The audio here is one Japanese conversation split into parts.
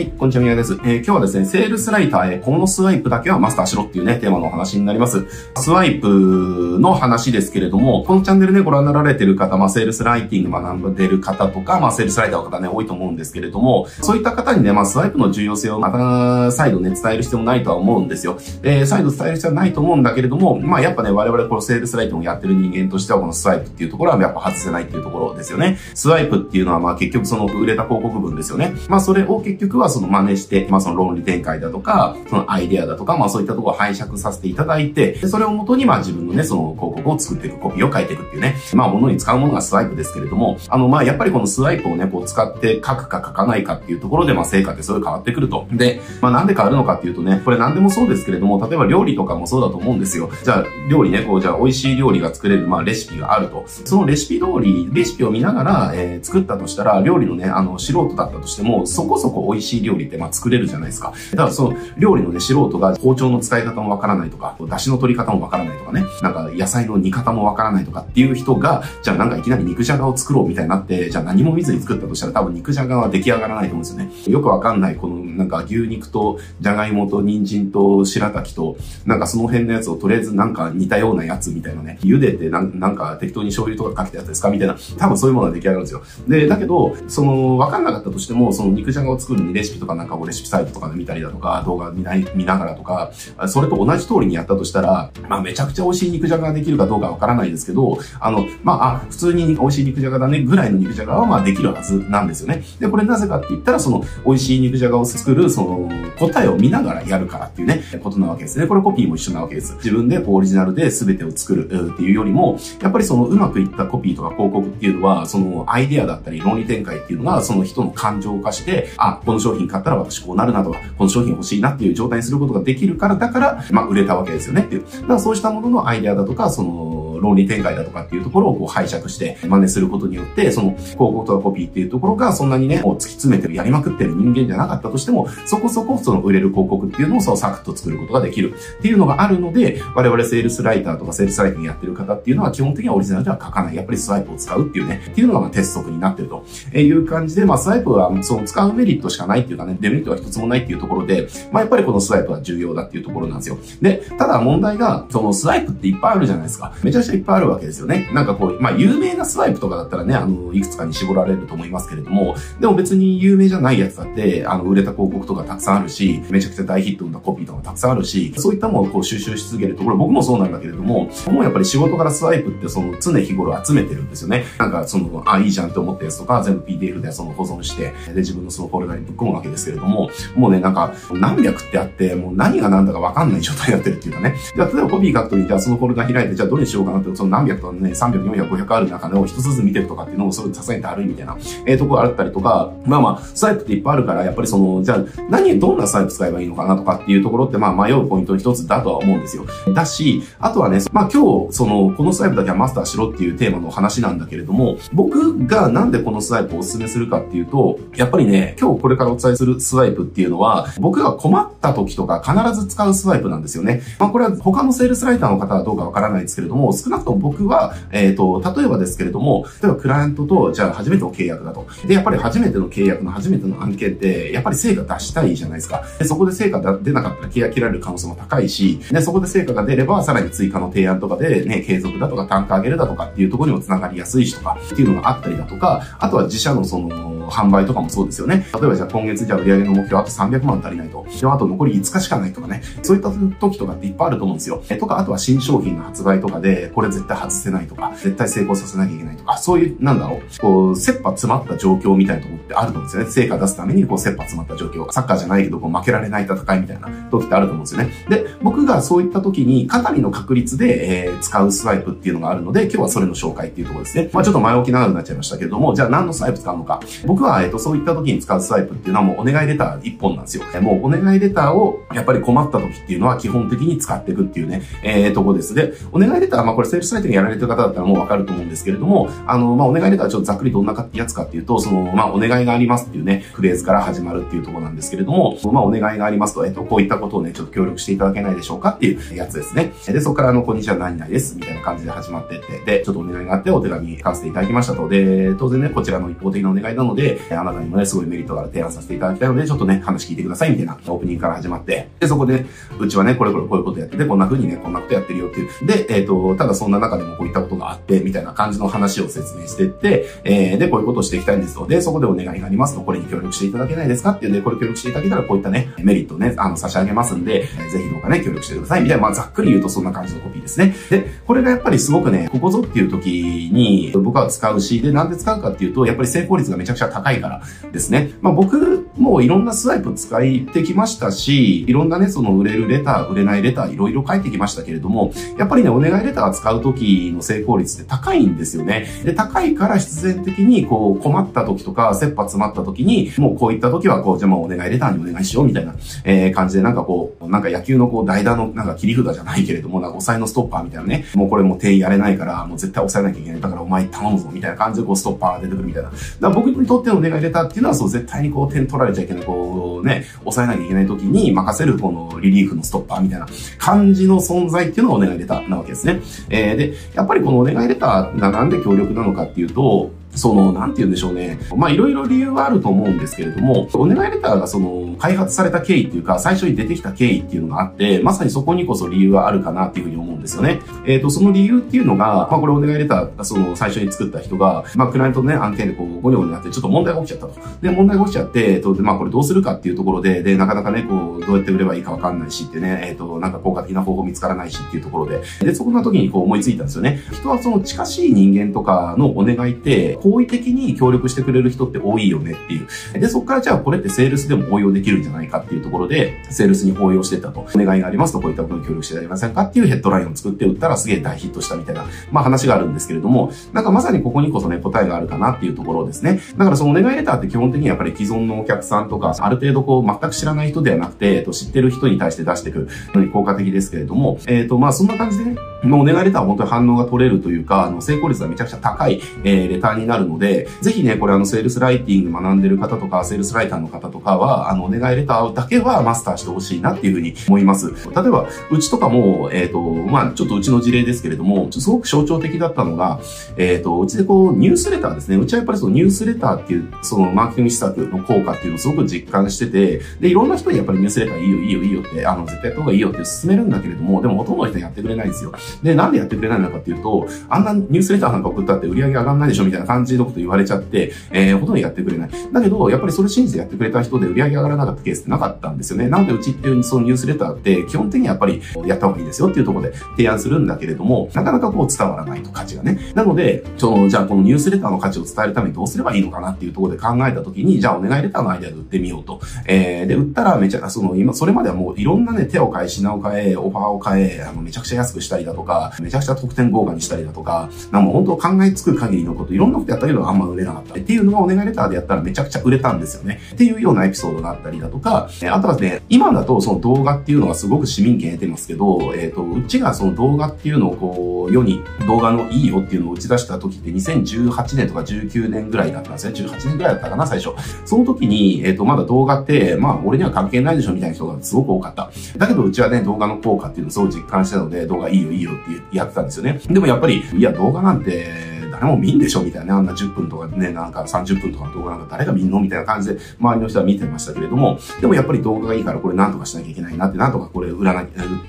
me こんにちは、宮です。えー、今日はですね、セールスライターへこのスワイプだけはマスターしろっていうね、テーマのお話になります。スワイプの話ですけれども、このチャンネルね、ご覧になられてる方、まあ、セールスライティング学んでる方とか、まあ、セールスライターの方ね、多いと思うんですけれども、そういった方にね、まあ、スワイプの重要性をまた、再度ね、伝える必要もないとは思うんですよ。えー、再度伝える必要はないと思うんだけれども、まあ、やっぱね、我々このセールスライティングをやってる人間としては、このスワイプっていうところはやっぱ外せないっていうところですよね。スワイプっていうのは、まあ、結局その売れた広告文ですよね。まあ、それを結局はその真似して、まあその論理展開だとか、そのアイデアだとか、まあそういったところを拝借させていただいて、でそれをもとにまあ自分のね、その広告を作っていく、コピーを書いていくっていうね、まあ物に使うものがスワイプですけれども、あのまあやっぱりこのスワイプをね、こう使って書くか書かないかっていうところで、まあ成果ってそれ変わってくると。で、まあなんで変わるのかっていうとね、これ何でもそうですけれども、例えば料理とかもそうだと思うんですよ。じゃあ料理ね、こうじゃあ美味しい料理が作れる、まあレシピがあると。そのレシピ通り、レシピを見ながら、えー、作ったとしたら、料理のね、あの素人だったとしても、そこそこ美味しい料理ってまあ作れるじゃないですか。ただその料理のね、素人が包丁の使い方もわからないとか、出汁の取り方もわからないとかね、なんか野菜の煮方もわからないとかっていう人が、じゃあなんかいきなり肉じゃがを作ろうみたいになって、じゃあ何も見ずに作ったとしたら多分肉じゃがは出来上がらないと思うんですよね。よくわかんないこのなんか牛肉とじゃがいもと人参と白滝と、なんかその辺のやつをとりあえずなんか似たようなやつみたいなね、茹でてなんなんか適当に醤油とかかけたやつですか？みたいな、多分そういうものが出来上がるんですよ。で、だけど、その、わかんなかったとしても、その肉じゃがを作るにレシピとかなんかレシピサイトとかで見たりだとか、動画見ない見ながらとか、それと同じ通りにやったとしたら、まあめちゃくちゃ美味しい肉じゃがができるかどうかわからないですけど、あの、まあ、普通に美味しい肉じゃがだねぐらいの肉じゃがはまあできるはずなんですよね。で、これなぜかって言ったら、その美味しい肉じゃがを作る、その答えを見ながらやるからっていうね、ことなわけですね。これコピーも一緒なわけです。自分でオリジナルで全てを作るっていうよりも、やっぱりそのうまくいったコピーとか広告っていうのは、そのアイデアだったり論理展開っていうのが、その人の感情化して、あ、この商品買ったら私こうなるなとか、この商品欲しいなっていう状態にすることができるから、だから、まあ売れたわけですよねっていう。だからそうしたもののアイデアだとか、その、論理展開だとかっていうところをこう拝借して真似することによって、その広告とかコピーっていうところがそんなにね、もう突き詰めてる、やりまくってる人間じゃなかったとしても、そこそこその売れる広告っていうのをそうサクッと作ることができるっていうのがあるので、我々セールスライターとかセールスライティングやってる方っていうのは基本的にはオリジナルでは書かない。やっぱりスワイプを使うっていうね、っていうのがま鉄則になってるという感じで、まあスワイプはその使うメリットしかないっていうかね、デメリットは一つもないっていうところで、まあやっぱりこのスワイプは重要だっていうところなんですよ。で、ただ問題が、そのスワイプっていっぱいあるじゃないですか。めちゃくちゃいっぱいあるわけですよね。なんかこう、まあ、有名なスワイプとかだったらね、あの、いくつかに絞られると思いますけれども、でも別に有名じゃないやつだって、あの、売れた広告とかたくさんあるし、めちゃくちゃ大ヒットなコピーとかたくさんあるし、そういったものをこう収集し続けるところ、僕もそうなんだけれども、もうやっぱり仕事からスワイプってその常日頃集めてるんですよね。なんかその、あ、いいじゃんって思ったやつとか、全部 PDF でその保存して、で、自分のそのフォルダにぶっ込むわけですけれども、もうね、なんか、何百ってあって、もう何が何だかわかんない状態になってるっていうかね。じゃあ、例えばコピー書くときに、じゃあそのフォルダ開いて、じゃあどれにしようかなって、その何百とね、300、400、500ある中を一つずつ見てるとかっていうのもそれさすがにだるいみたいな、えー、ところあったりとか、まあまあ、スワイプっていっぱいあるから、やっぱりその、じゃあ何、どんなスワイプ使えばいいのかなとかっていうところってまあ迷うポイントの一つだとは思うんですよ。だし、あとはね、まあ今日、その、このスワイプだけはマスターしろっていうテーマの話なんだけれども、僕がなんでこのスワイプをお勧めするかっていうと、やっぱりね、今日これからお伝えするスワイプっていうのは、僕が困った時とか必ず使うスワイプなんですよね。まあこれは他のセールスライターの方はどうかわからないですけれども、少なくとも僕は、えっ、ー、と、例えばですけれども、例えばクライアントと、じゃあ初めての契約だと。で、やっぱり初めての契約の初めての案件って、やっぱり成果出したいじゃないですか。で、そこで成果出なかったら契約切られる可能性も高いし、で、そこで成果が出れば、さらに追加の提案とかでね、継続だとか単価上げるだとかっていうところにも繋がりやすいしとか、っていうのがあったりだとか、あとは自社のその、販売とかもそうですよね。例えばじゃあ今月じゃあ売上の目標あと300万足りないと。で、あと残り5日しかないとかね。そういった時とかっていっぱいあると思うんですよ。え、とか、あとは新商品の発売とかで、これ絶対外せないとか、絶対成功させなきゃいけないとか、そういう、なんだろう、こう、切羽詰まった状況みたいなとこってあると思うんですよね。成果出すために、こう、切羽詰まった状況。サッカーじゃないけど、こう、負けられない戦いみたいな時ってあると思うんですよね。で、僕がそういった時に、かなりの確率で、えー、使うスワイプっていうのがあるので、今日はそれの紹介っていうところですね。まあちょっと前置き長くなっちゃいましたけれども、じゃあ何のスワイプ使うのか。僕は、えっ、と、そういった時に使うスワイプっていうのはもうお願いレター一本なんですよ。もうお願いレターを、やっぱり困った時っていうのは基本的に使っていくっていうね、えー、とこです。で、お願いレター、まあこれセールスサイトにやられてる方だったらもうわかると思うんですけれども、あの、まあお願いレターちょっとざっくりどんなやつかっていうと、その、まあお願いがありますっていうね、フレーズから始まるっていうとこなんですけれども、まあお願いがありますと、えっ、と、こういったことをね、ちょっと協力していただけないでしょうかっていうやつですね。で、そこからあの、こんにちは何々です、みたいな感じで始まってって、で、ちょっとお願いがあってお手紙書かせていただきましたと。で、当然ね、こちらの一方的なお願いなので、で、あなたにもね、すごいメリットがある提案させていただきたいので、ちょっとね、話聞いてくださいみたいなオープニングから始まって、で、そこで、うちはね、これこれこういうことやってて、こんな風にね、こんなことやってるよっていう。で、えっ、ー、と、ただそんな中でもこういったことがあって、みたいな感じの話を説明してって、えー、で、こういうことをしていきたいんですので、そこでお願いがありますと、これに協力していただけないですかっていうんで、これ協力していただけたら、こういったね、メリットをね、あの、差し上げますんで、ぜひどうかね、協力してください。みたいな、まあ、ざっくり言うとそんな感じのコピーですね。で、これがやっぱりすごくね、ここぞっていう時に僕は使うし、で、なんで使うかっていうと、やっぱり成功率がめちゃくちゃ高いからですね。まあ、僕もいろんなスワイプ使ってきましたし、いろんなね、その売れるレター、売れないレター、いろいろ書いてきましたけれども、やっぱりね、お願いレター使う時の成功率って高いんですよね。で、高いから必然的に、こう、困った時とか、切羽詰まった時に、もうこういった時は、こう、じゃあもうお願いレターにお願いしようみたいな、えー、感じで、なんかこう、なんか野球のこう、代打のなんか切り札じゃないけれども、なんか抑えのストッパーみたいなね、もうこれもう店員やれないから、もう絶対抑えなきゃいけない。だからお前頼むぞ、みたいな感じでこう、ストッパーが出てくるみたいな。だから僕にとってのお願いレターっていうのは、そう、絶対にこう、点取られちゃいけない、こう、ね、抑えなきゃいけない時に任せる、このリリーフのストッパーみたいな感じの存在っていうのがお願いレターなわけですね。えー、で、やっぱりこのお願いレターがなんで強力なのかっていうと、その、なんて言うんでしょうね。まあ、いろいろ理由はあると思うんですけれども、お願いレターがその、開発された経緯っていうか、最初に出てきた経緯っていうのがあって、まさにそこにこそ理由はあるかなっていうふうに思うんですよね。えっ、ー、と、その理由っていうのが、まあ、これお願いレター、その、最初に作った人が、まあ、クライアントのね、案件でこう、ゴニョゴニョなって、ちょっと問題が起きちゃったと。で、問題が起きちゃって、えっと、で、まあ、これどうするかっていうところで、で、なかなかね、こう、どうやって売ればいいかわかんないしってね、えっ、ー、と、なんか効果的な方法見つからないしっていうところで、で、そこの時にこう思いついたんですよね。人はその近しい人間とかのお願いって、好意的に協力してくれる人って多いよねっていう。で、そこからじゃあこれってセールスでも応用できるんじゃないかっていうところで、セールスに応用してたと。お願いがありますと、こういったことに協力していただけませんかっていうヘッドラインを作って売ったらすげえ大ヒットしたみたいな、まあ話があるんですけれども、なんかまさにここにこそね、答えがあるかなっていうところですね。だからそのお願いレターって基本的にやっぱり既存のお客さんとか、ある程度こう全く知らない人ではなくて、えっと、知ってる人に対して出していくのに効果的ですけれども、えっ、と、まあそんな感じでね、もうお願いレターは本当に反応が取れるというか、あの、成功率がめちゃくちゃ高い、えー、レターになるので、ぜひね、これあの、セールスライティング学んでる方とか、セールスライターの方とかは、あの、お願いレターだけはマスターしてほしいなっていうふうに思います。例えば、うちとかも、えっ、ー、と、まあちょっとうちの事例ですけれども、すごく象徴的だったのが、えっ、ー、と、うちでこう、ニュースレターですね。うちはやっぱりそのニュースレターっていう、そのマーケティング施策の効果っていうのをすごく実感してて、で、いろんな人にやっぱりニュースレターいいよ、いいよ、いいよって、あの、絶対やった方がいいよって勧めるんだけれども、でもほとんどの人やってくれないんですよ。で、なんでやってくれないのかっていうと、あんなニュースレターなんか送ったって売り上げ上がんないでしょみたいな感じのこと言われちゃって、えー、ほとんどやってくれない。だけど、やっぱりそれ信じてやってくれた人で売り上げ上がらなかったケースってなかったんですよね。なので、うちっていうそのニュースレターって基本的にやっぱりやった方がいいですよっていうところで提案するんだけれども、なかなかこう伝わらないと価値がね。なので、その、じゃあこのニュースレターの価値を伝えるためにどうすればいいのかなっていうところで考えたときに、じゃあお願いレターのアイデアで売ってみようと。えー、で、売ったらめちゃ、その今、それまではもういろんなね、手を変え、品を変え、オファーを変え、あの、めちゃくちゃ安くしたりだとか、めちゃくちゃ特典豪華にしたりだとか、なんか本当考えつく限りのこと、いろんなことやったけどあんま売れなかった。っていうのがお願いレターでやったらめちゃくちゃ売れたんですよね。っていうようなエピソードがあったりだとか、あとはね、今だとその動画っていうのがすごく市民権得てますけど、えっ、ー、と、うちがその動画っていうのをこう、世に動画のいいよっていうのを打ち出した時って2018年とか19年ぐらいだったんですね。18年ぐらいだったかな、最初。その時に、えっ、ー、と、まだ動画って、まあ、俺には関係ないでしょみたいな人がすごく多かった。だけど、うちはね、動画の効果っていうのをすごい実感してたので、動画いいよいいよってやってたんですよね。でもやっぱり、いや、動画なんて、誰も見んでしょみたいな、あんな10分とかね、なんか30分とかの動画なんか誰が見んのみたいな感じで、周りの人は見てましたけれども、でもやっぱり動画がいいからこれなんとかしなきゃいけないなって、なんとかこれ売らな、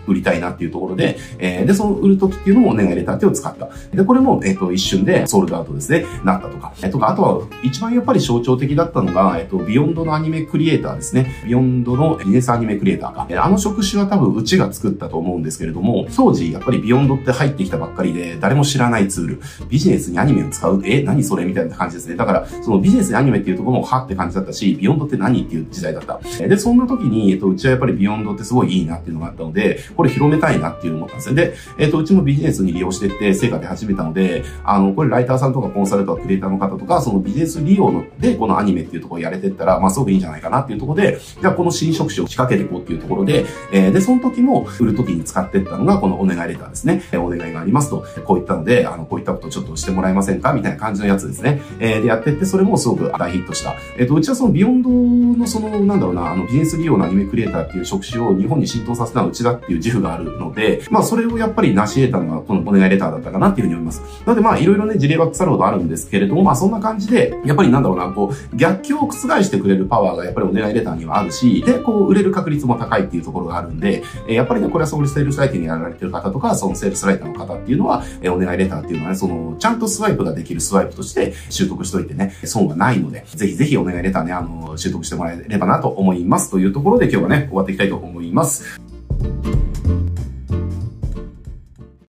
売りたいなっていうところで、えー、で、その売る時っていうのもお願いレターってを使った。で、これも、えっ、ー、と、一瞬でソールドアウトですね、なったとか。えー、とか、あとは、一番やっぱり象徴的だったのが、えっ、ー、と、 Vyond のアニメクリエイターですね。 Vyond のビジネスアニメクリエイターか。あの職種は多分うちが作ったと思うんですけれども、当時やっぱり Vyond って入ってきたばっかりで、誰も知らないツール、ビジネスにアニメを使う、え、何それ？みたいな感じですね。だから、そのビジネスにアニメっていうところもはって感じだったし、 Vyond って何っていう時代だった。で、そんな時に、えっと、うちはやっぱり Vyond ってすごいいいなっていうのがあったので、これ広めたいなっていうの思ったんですよ。で、えっと、うちもビジネスに利用してって成果出始めたので、あの、これライターさんとかコンサルとかクリエイターの方とか、そのビジネス利用ので、このアニメっていうところをやれてったら、まあ、すごくいいんじゃないかなっていうところで、じゃあこの新職種を仕掛けていこうっていうところで、えー、で、その時も売る時に使ってったのが、このお願いレターですね。えお願いがありますと、こういったので、あの、こういったことをちょっとしてもらえませんか？みたいな感じのやつですね。えー、でやってって、それもすごく大ヒットした。えっ、ー、と、うちはその Vyond のその、なんだろうな、あの、ビジネス利用のアニメクリエイターっていう職種を日本に浸透させたのうちだっていう自負があるので、まあ、それをやっぱり成し得たのは、このお願いレターだったかなっていうふうに思います。なので、まあ、いろいろね、事例は腐るほどあるんですけれども、まあ、そんな感じで、やっぱりなんだろうな、こう、逆境を覆してくれるパワーがやっぱりお願いレターにはあるし、で、こう、売れる確率も高いっていうところがあるんで、えー、やっぱりね、これはソウルセールスライティングやられてる方とか、そのセールスライターの方っていうのは、えー、お願いレターっていうのはね、その、ちゃんとスワイプができるスワイプとして習得しといてね、損はないので、ぜひぜひお願いレターね、あの、習得してもらえればなと思います。というところで今日はね、終わっていきたいと思います。